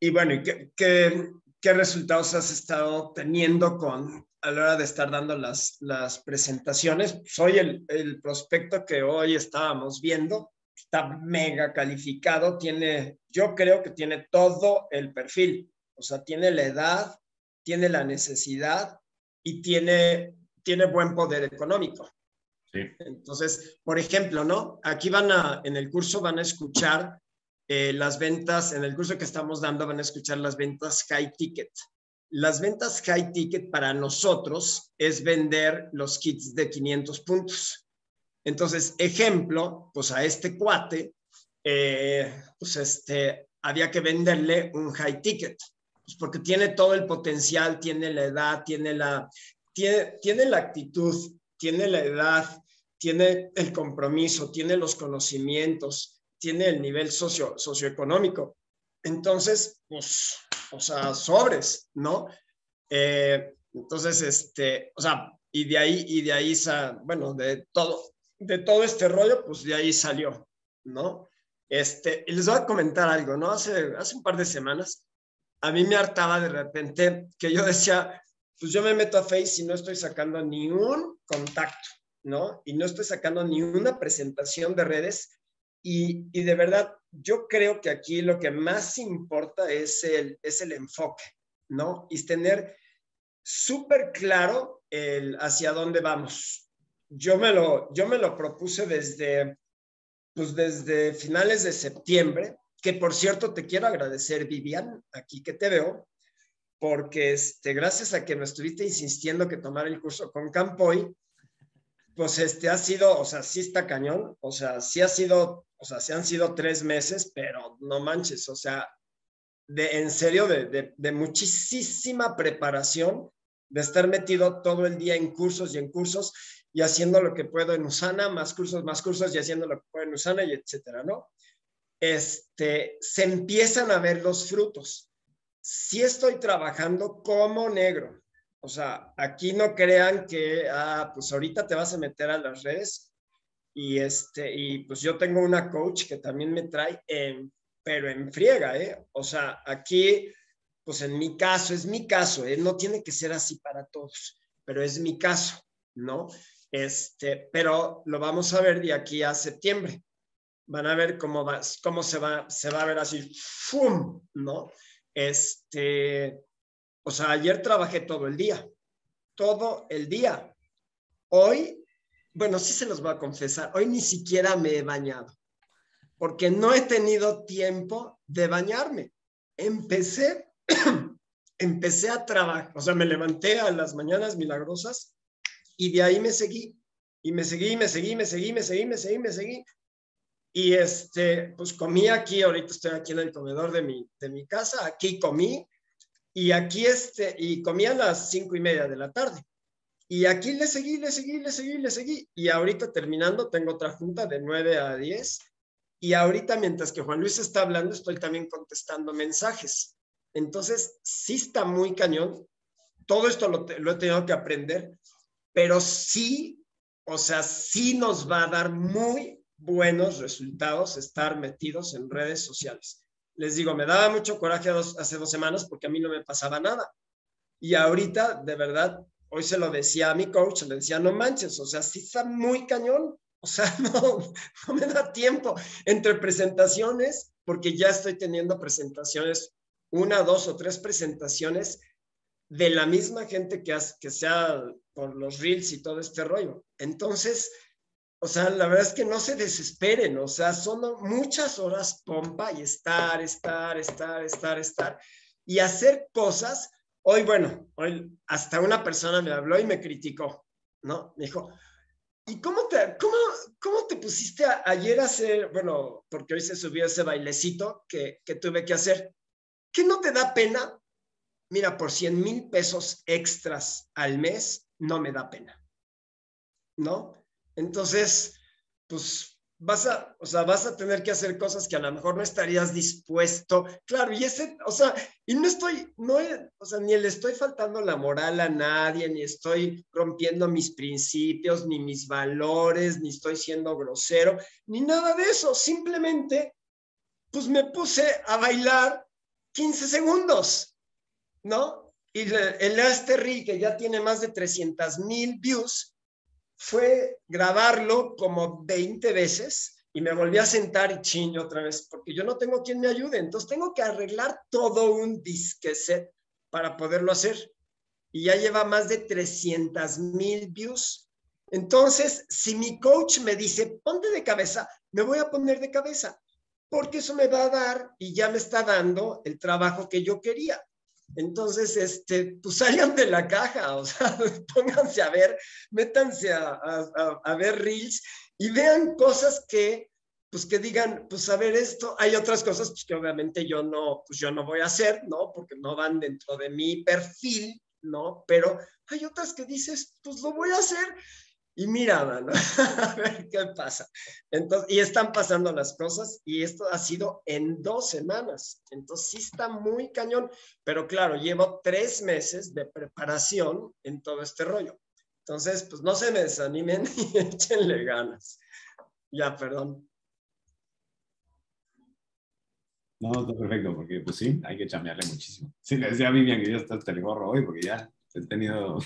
C: y bueno, y qué, qué, qué, resultados has estado teniendo con, a la hora de estar dando las, las presentaciones. Soy el, el prospecto que hoy estábamos viendo, está mega calificado, tiene, yo creo que tiene todo el perfil o sea, tiene la edad, tiene la necesidad y tiene, tiene buen poder económico. Sí. Entonces, por ejemplo, ¿no? Aquí van a, en el curso van a escuchar eh, las ventas, en el curso que estamos dando van a escuchar las ventas high ticket. Las ventas high ticket para nosotros es vender los kits de 500 puntos. Entonces, ejemplo, pues a este cuate, eh, pues este, había que venderle un high ticket. Pues, porque tiene todo el potencial, tiene la edad, tiene la, tiene, tiene la actitud, tiene la edad, tiene el compromiso, tiene los conocimientos, tiene el nivel socio, socioeconómico. Entonces, pues, o sea, sobres, ¿no? Eh, entonces, este, o sea, y de ahí, y de ahí, bueno, de todo, de todo este rollo, pues de ahí salió, ¿no? Este, y les voy a comentar algo, ¿no? Hace, hace un par de semanas a mí me hartaba de repente que yo decía, pues yo me meto a Face y no estoy sacando ni un contacto, ¿no? Y no estoy sacando ni una presentación de redes. Y, de verdad, yo creo que aquí lo que más importa es el, es el enfoque, ¿no? Y tener súper claro el hacia dónde vamos. Yo me lo, yo me lo propuse desde, pues desde finales de septiembre, que por cierto te quiero agradecer, Vivian, aquí que te veo, porque este, gracias a que me estuviste insistiendo que tomara el curso con Campoy, pues este ha sido, o sea, sí está cañón, o sea, sí ha sido, o sea, sí han sido tres meses, pero no manches, o sea, de, en serio, de, muchísima preparación, de estar metido todo el día en cursos y en cursos y haciendo lo que puedo en Usana, más cursos, más cursos y haciendo lo que puedo en Usana y etcétera, ¿no? este, se empiezan a ver los frutos. Si estoy trabajando como negro, o sea, aquí no crean que, ah, pues ahorita te vas a meter a las redes y este, y pues yo tengo una coach que también me trae, pero en friega, ¿eh? O sea, aquí, pues en mi caso, es mi caso, ¿eh? No tiene que ser así para todos, pero es mi caso, ¿no? Este, pero lo vamos a ver de aquí a septiembre van a ver cómo, va, cómo se, va, se va a ver así, ¡fum! ¿no? Este, o sea, ayer trabajé todo el día, todo el día. Hoy, bueno, sí se los voy a confesar, hoy ni siquiera me he bañado, porque no he tenido tiempo de bañarme. Empecé, empecé a trabajar, o sea, me levanté a las mañanas milagrosas y de ahí me seguí, y me seguí, me seguí, me seguí, me seguí, me seguí, me seguí, y este, pues comí aquí, ahorita estoy aquí en el comedor de mi, de mi casa, aquí comí, y aquí este, y comí a las cinco y media de la tarde. Y aquí le seguí, le seguí, le seguí, le seguí. Y ahorita terminando, tengo otra junta de nueve a diez. Y ahorita, mientras que Juan Luis está hablando, estoy también contestando mensajes. Entonces, sí está muy cañón. Todo esto lo, lo he tenido que aprender, pero sí, o sea, sí nos va a dar muy, buenos resultados estar metidos en redes sociales. Les digo, me daba mucho coraje hace dos semanas porque a mí no me pasaba nada. Y ahorita, de verdad, hoy se lo decía a mi coach, le decía, no manches, o sea, sí está muy cañón. O sea, no, no me da tiempo entre presentaciones, porque ya estoy teniendo presentaciones, una, dos o tres presentaciones de la misma gente que, hace, que sea por los reels y todo este rollo. Entonces, o sea, la verdad es que no se desesperen, o sea, son muchas horas pompa y estar, estar, estar, estar, estar y hacer cosas. Hoy, bueno, hoy hasta una persona me habló y me criticó, ¿no? Me dijo, ¿y cómo te, cómo, cómo te pusiste ayer a hacer, bueno, porque hoy se subió ese bailecito que, que tuve que hacer? ¿Qué no te da pena mira, por 100 mil pesos extras al mes, no me da pena, ¿no? Entonces, pues vas a, o sea, vas a tener que hacer cosas que a lo mejor no estarías dispuesto. Claro, y ese, o sea, y no estoy, no, o sea, ni le estoy faltando la moral a nadie, ni estoy rompiendo mis principios, ni mis valores, ni estoy siendo grosero, ni nada de eso. Simplemente, pues me puse a bailar 15 segundos, ¿no? Y el Asterri, que ya tiene más de 300 mil views, fue grabarlo como 20 veces y me volví a sentar y chingo otra vez, porque yo no tengo quien me ayude, entonces tengo que arreglar todo un disque set para poderlo hacer. Y ya lleva más de 300 mil views. Entonces, si mi coach me dice, ponte de cabeza, me voy a poner de cabeza, porque eso me va a dar y ya me está dando el trabajo que yo quería. Entonces, este, pues salgan de la caja, o sea, pónganse a ver, métanse a, a, ver reels y vean cosas que, pues que digan, pues a ver esto, hay otras cosas pues, que obviamente yo no, pues yo no voy a hacer, ¿no? Porque no van dentro de mi perfil, ¿no? Pero hay otras que dices, pues lo voy a hacer y mira, mano, a ver qué pasa. Entonces, y están pasando las cosas y esto ha sido en dos semanas. Entonces, sí está muy cañón, pero claro, llevo tres meses de preparación en todo este rollo. Entonces, pues no se me desanimen y échenle ganas. Ya, perdón.
A: No, está perfecto, porque pues sí, hay que chambearle muchísimo. Sí, le decía a Vivian que ya está el gorro hoy, porque ya he tenido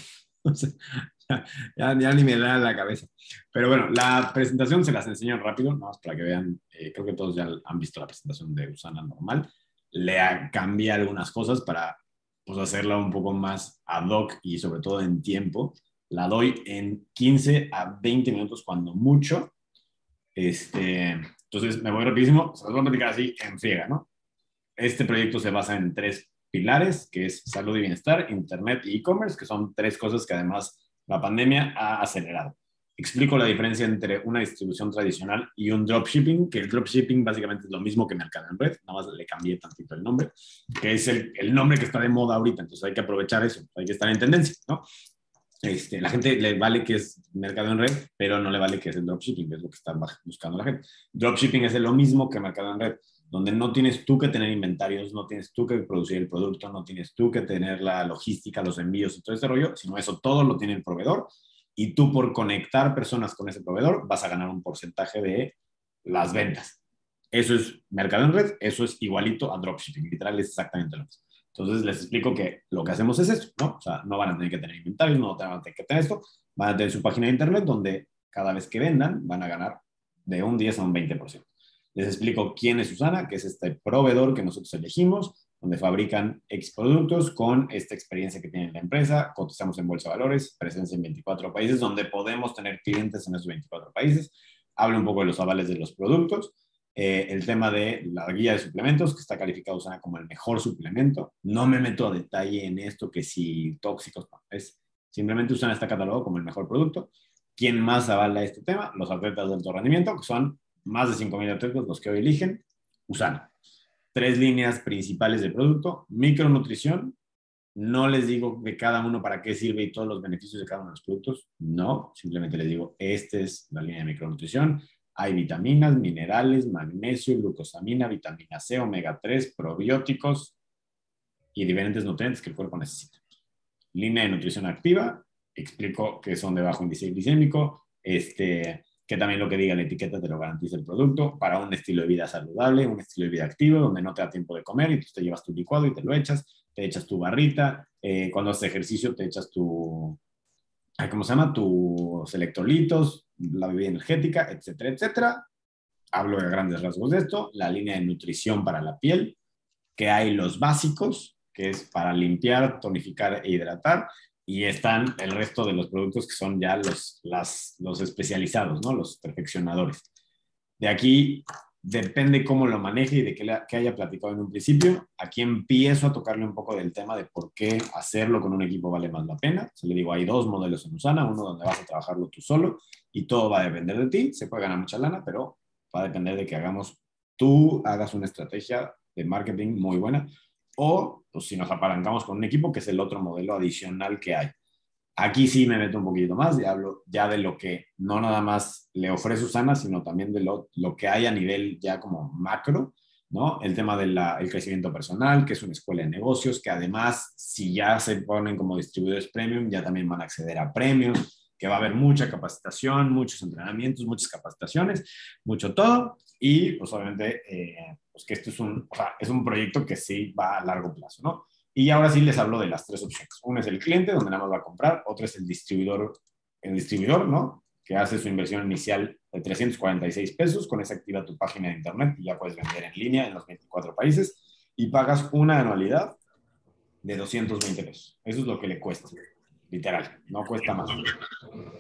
A: ya, ni me da la cabeza. Pero bueno, la presentación se las enseño rápido, nada más para que vean. Eh, creo que todos ya han visto la presentación de Usana normal. Le cambié algunas cosas para pues, hacerla un poco más ad hoc y sobre todo en tiempo. La doy en 15 a 20 minutos cuando mucho. Este, entonces me voy rapidísimo, se los voy a platicar así en friega, ¿no? Este proyecto se basa en tres pilares, que es salud y bienestar, internet y e-commerce, que son tres cosas que además la pandemia ha acelerado. Explico la diferencia entre una distribución tradicional y un dropshipping, que el dropshipping básicamente es lo mismo que mercado en red, nada más le cambié tantito el nombre, que es el, el nombre que está de moda ahorita, entonces hay que aprovechar eso, hay que estar en tendencia, ¿no? Este, la gente le vale que es mercado en red, pero no le vale que es el dropshipping, que es lo que está buscando la gente. Dropshipping es lo mismo que mercado en red donde no tienes tú que tener inventarios, no tienes tú que producir el producto, no tienes tú que tener la logística, los envíos y todo ese rollo, sino eso todo lo tiene el proveedor y tú por conectar personas con ese proveedor vas a ganar un porcentaje de las ventas. Eso es mercado en red, eso es igualito a dropshipping, literal es exactamente lo mismo. Entonces les explico que lo que hacemos es esto, ¿no? O sea, no van a tener que tener inventarios, no van a tener que tener esto, van a tener su página de internet donde cada vez que vendan van a ganar de un 10 a un 20%. Les explico quién es Susana, que es este proveedor que nosotros elegimos, donde fabrican X productos con esta experiencia que tiene la empresa. Cotizamos en Bolsa de Valores, presencia en 24 países, donde podemos tener clientes en esos 24 países. Hablo un poco de los avales de los productos. Eh, el tema de la guía de suplementos, que está calificado Susana como el mejor suplemento. No me meto a detalle en esto, que si tóxicos, no. Es, simplemente Usana está catalogado como el mejor producto. ¿Quién más avala este tema? Los atletas de alto rendimiento, que son más de 5.000 atletas los que hoy eligen, Usana. Tres líneas principales de producto, micronutrición, no les digo de cada uno para qué sirve y todos los beneficios de cada uno de los productos, no, simplemente les digo, esta es la línea de micronutrición, hay vitaminas, minerales, magnesio, glucosamina, vitamina C, omega 3, probióticos y diferentes nutrientes que el cuerpo necesita. Línea de nutrición activa, explico que son de bajo índice glicémico, este, que también lo que diga la etiqueta te lo garantiza el producto, para un estilo de vida saludable, un estilo de vida activo, donde no te da tiempo de comer y tú te llevas tu licuado y te lo echas, te echas tu barrita, eh, cuando haces ejercicio te echas tu, ¿cómo se llama? Tus electrolitos, la bebida energética, etcétera, etcétera. Hablo de grandes rasgos de esto, la línea de nutrición para la piel, que hay los básicos, que es para limpiar, tonificar e hidratar, y están el resto de los productos que son ya los, las, los especializados, ¿no? los perfeccionadores. De aquí depende cómo lo maneje y de qué, que haya platicado en un principio. Aquí empiezo a tocarle un poco del tema de por qué hacerlo con un equipo vale más la pena. Se le digo, hay dos modelos en Usana, uno donde vas a trabajarlo tú solo y todo va a depender de ti. Se puede ganar mucha lana, pero va a depender de que hagamos, tú hagas una estrategia de marketing muy buena o pues, si nos apalancamos con un equipo, que es el otro modelo adicional que hay. Aquí sí me meto un poquito más y hablo ya de lo que no nada más le ofrece Susana, sino también de lo, lo que hay a nivel ya como macro, ¿no? El tema del crecimiento personal, que es una escuela de negocios, que además, si ya se ponen como distribuidores premium, ya también van a acceder a premios, que va a haber mucha capacitación, muchos entrenamientos, muchas capacitaciones, mucho todo. Y pues obviamente, eh, pues que esto es un, o sea, es un proyecto que sí va a largo plazo, ¿no? Y ahora sí les hablo de las tres opciones. Uno es el cliente, donde nada más va a comprar. Otro es el distribuidor, el distribuidor, ¿no? Que hace su inversión inicial de 346 pesos. Con esa activa tu página de internet y ya puedes vender en línea en los 24 países. Y pagas una anualidad de 220 pesos. Eso es lo que le cuesta, literal. No cuesta más.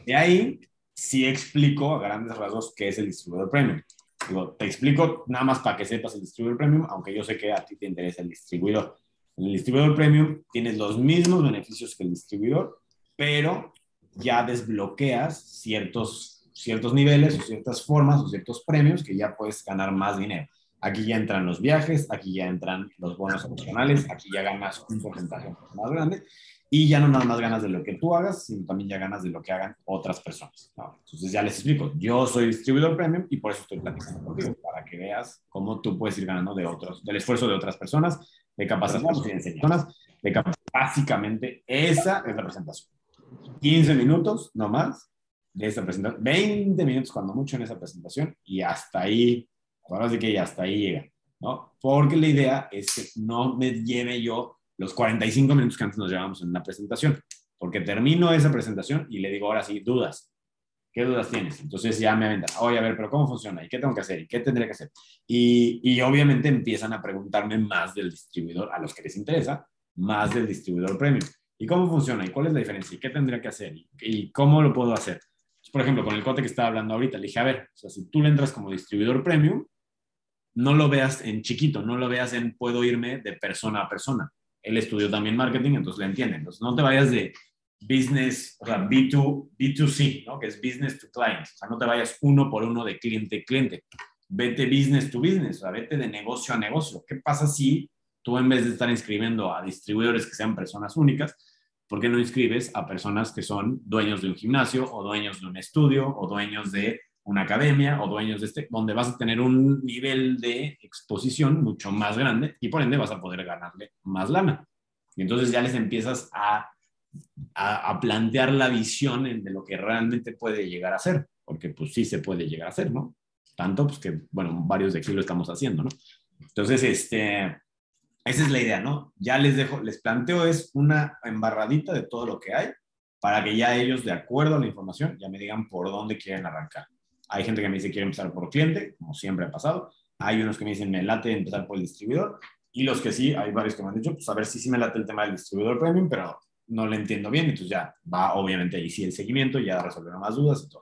A: De ahí sí explico a grandes rasgos qué es el distribuidor premium. Digo, te explico nada más para que sepas el distribuidor premium, aunque yo sé que a ti te interesa el distribuidor. En el distribuidor premium tienes los mismos beneficios que el distribuidor, pero ya desbloqueas ciertos, ciertos niveles o ciertas formas o ciertos premios que ya puedes ganar más dinero. Aquí ya entran los viajes, aquí ya entran los bonos opcionales, aquí ya ganas un porcentaje más grande y ya no nada más ganas de lo que tú hagas, sino también ya ganas de lo que hagan otras personas. Entonces ya les explico, yo soy distribuidor premium y por eso estoy platicando contigo, para que veas cómo tú puedes ir ganando de otros, del esfuerzo de otras personas de capacitación y. De Básicamente, esa es la presentación. 15 minutos, no más, de esa presentación. 20 minutos cuando mucho en esa presentación y hasta ahí, ahora sí que ya hasta ahí llega, ¿no? Porque la idea es que no me lleve yo los 45 minutos que antes nos llevamos en una presentación, porque termino esa presentación y le digo, ahora sí, dudas. ¿Qué dudas tienes? Entonces ya me aventan, oye, a ver, pero ¿cómo funciona? ¿Y qué tengo que hacer? ¿Y qué tendré que hacer? Y, y, obviamente empiezan a preguntarme más del distribuidor, a los que les interesa, más del distribuidor premium. ¿Y cómo funciona? ¿Y cuál es la diferencia? ¿Y qué tendría que hacer? ¿Y, cómo lo puedo hacer? Pues, por ejemplo, con el cote que estaba hablando ahorita, le dije, a ver, o sea, si tú le entras como distribuidor premium, no lo veas en chiquito, no lo veas en puedo irme de persona a persona. Él estudió también marketing, entonces le entiende. Entonces no te vayas de business, o sea, B2, B2C, ¿no? que es business to client. O sea, no te vayas uno por uno de cliente a cliente. Vete business to business, o sea, vete de negocio a negocio. ¿Qué pasa si tú en vez de estar inscribiendo a distribuidores que sean personas únicas, ¿por qué no inscribes a personas que son dueños de un gimnasio o dueños de un estudio o dueños de una academia o dueños de este, donde vas a tener un nivel de exposición mucho más grande y por ende vas a poder ganarle más lana. Y entonces ya les empiezas a a, plantear la visión de lo que realmente puede llegar a ser, porque pues sí se puede llegar a hacer, ¿no? Tanto pues que, bueno, varios de aquí lo estamos haciendo, ¿no? Entonces, este, esa es la idea, ¿no? Ya les dejo, les planteo es una embarradita de todo lo que hay para que ya ellos, de acuerdo a la información, ya me digan por dónde quieren arrancar. Hay gente que me dice quiere empezar por cliente, como siempre ha pasado. Hay unos que me dicen me late empezar por el distribuidor. Y los que sí, hay varios que me han dicho, pues a ver si sí me late el tema del distribuidor premium, pero no le entiendo bien, entonces ya va obviamente ahí sí el seguimiento, ya resolver más dudas y todo.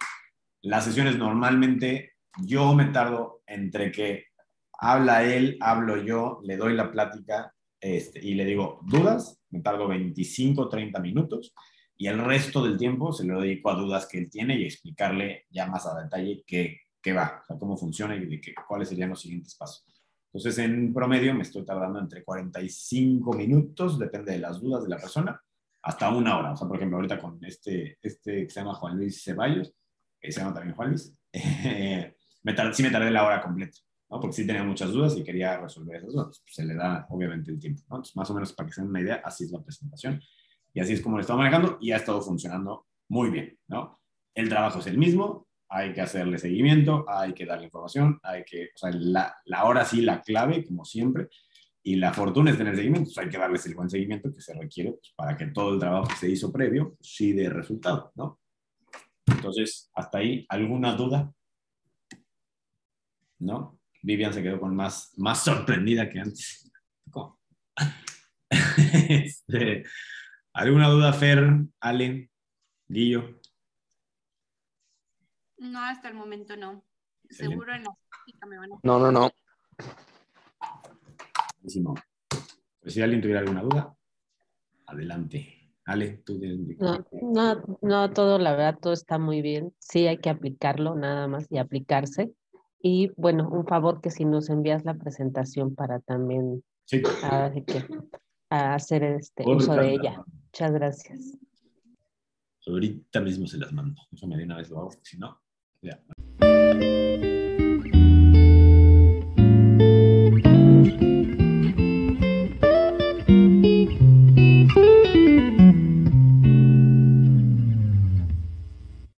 A: Las sesiones normalmente yo me tardo entre que habla él, hablo yo, le doy la plática este, y le digo dudas, me tardo 25, 30 minutos y el resto del tiempo se lo dedico a dudas que él tiene y explicarle ya más a detalle qué, qué va, o sea, cómo funciona y de qué, cuáles serían los siguientes pasos. Entonces, en promedio me estoy tardando entre 45 minutos, depende de las dudas de la persona, hasta una hora. O sea, por ejemplo, ahorita con este, este que se llama Juan Luis Ceballos, que se llama también Juan Luis, me tardé, sí me tardé la hora completa, ¿no? Porque sí tenía muchas dudas y quería resolver esas dudas. Pues se le da, obviamente, el tiempo, ¿no? Entonces, más o menos para que se den una idea, así es la presentación. Y así es como lo estaba manejando y ha estado funcionando muy bien, ¿no? El trabajo es el mismo, hay que hacerle seguimiento, hay que darle información, hay que, o sea, la, la hora sí, la clave, como siempre, y la fortuna es tener seguimiento, hay que darles el buen seguimiento que se requiere pues, para que todo el trabajo que se hizo previo pues, sí dé resultado, ¿no? Entonces, hasta ahí, ¿alguna duda? ¿No? Vivian se quedó con más, más sorprendida que antes. Este, ¿Alguna duda, Fer, Allen, Guillo?
D: No, hasta el momento no. Seguro en la me van a...
E: No, no, no.
A: Pues si alguien tuviera alguna duda, adelante. Ale, tú
F: no, no, no, todo, la verdad, todo está muy bien. Sí, hay que aplicarlo nada más y aplicarse. Y bueno, un favor que si nos envías la presentación para también
A: Sí.
F: A hacer este uso de ella. Muchas gracias.
A: Ahorita mismo se las mando. Eso me de una vez lo hago, si no, ya.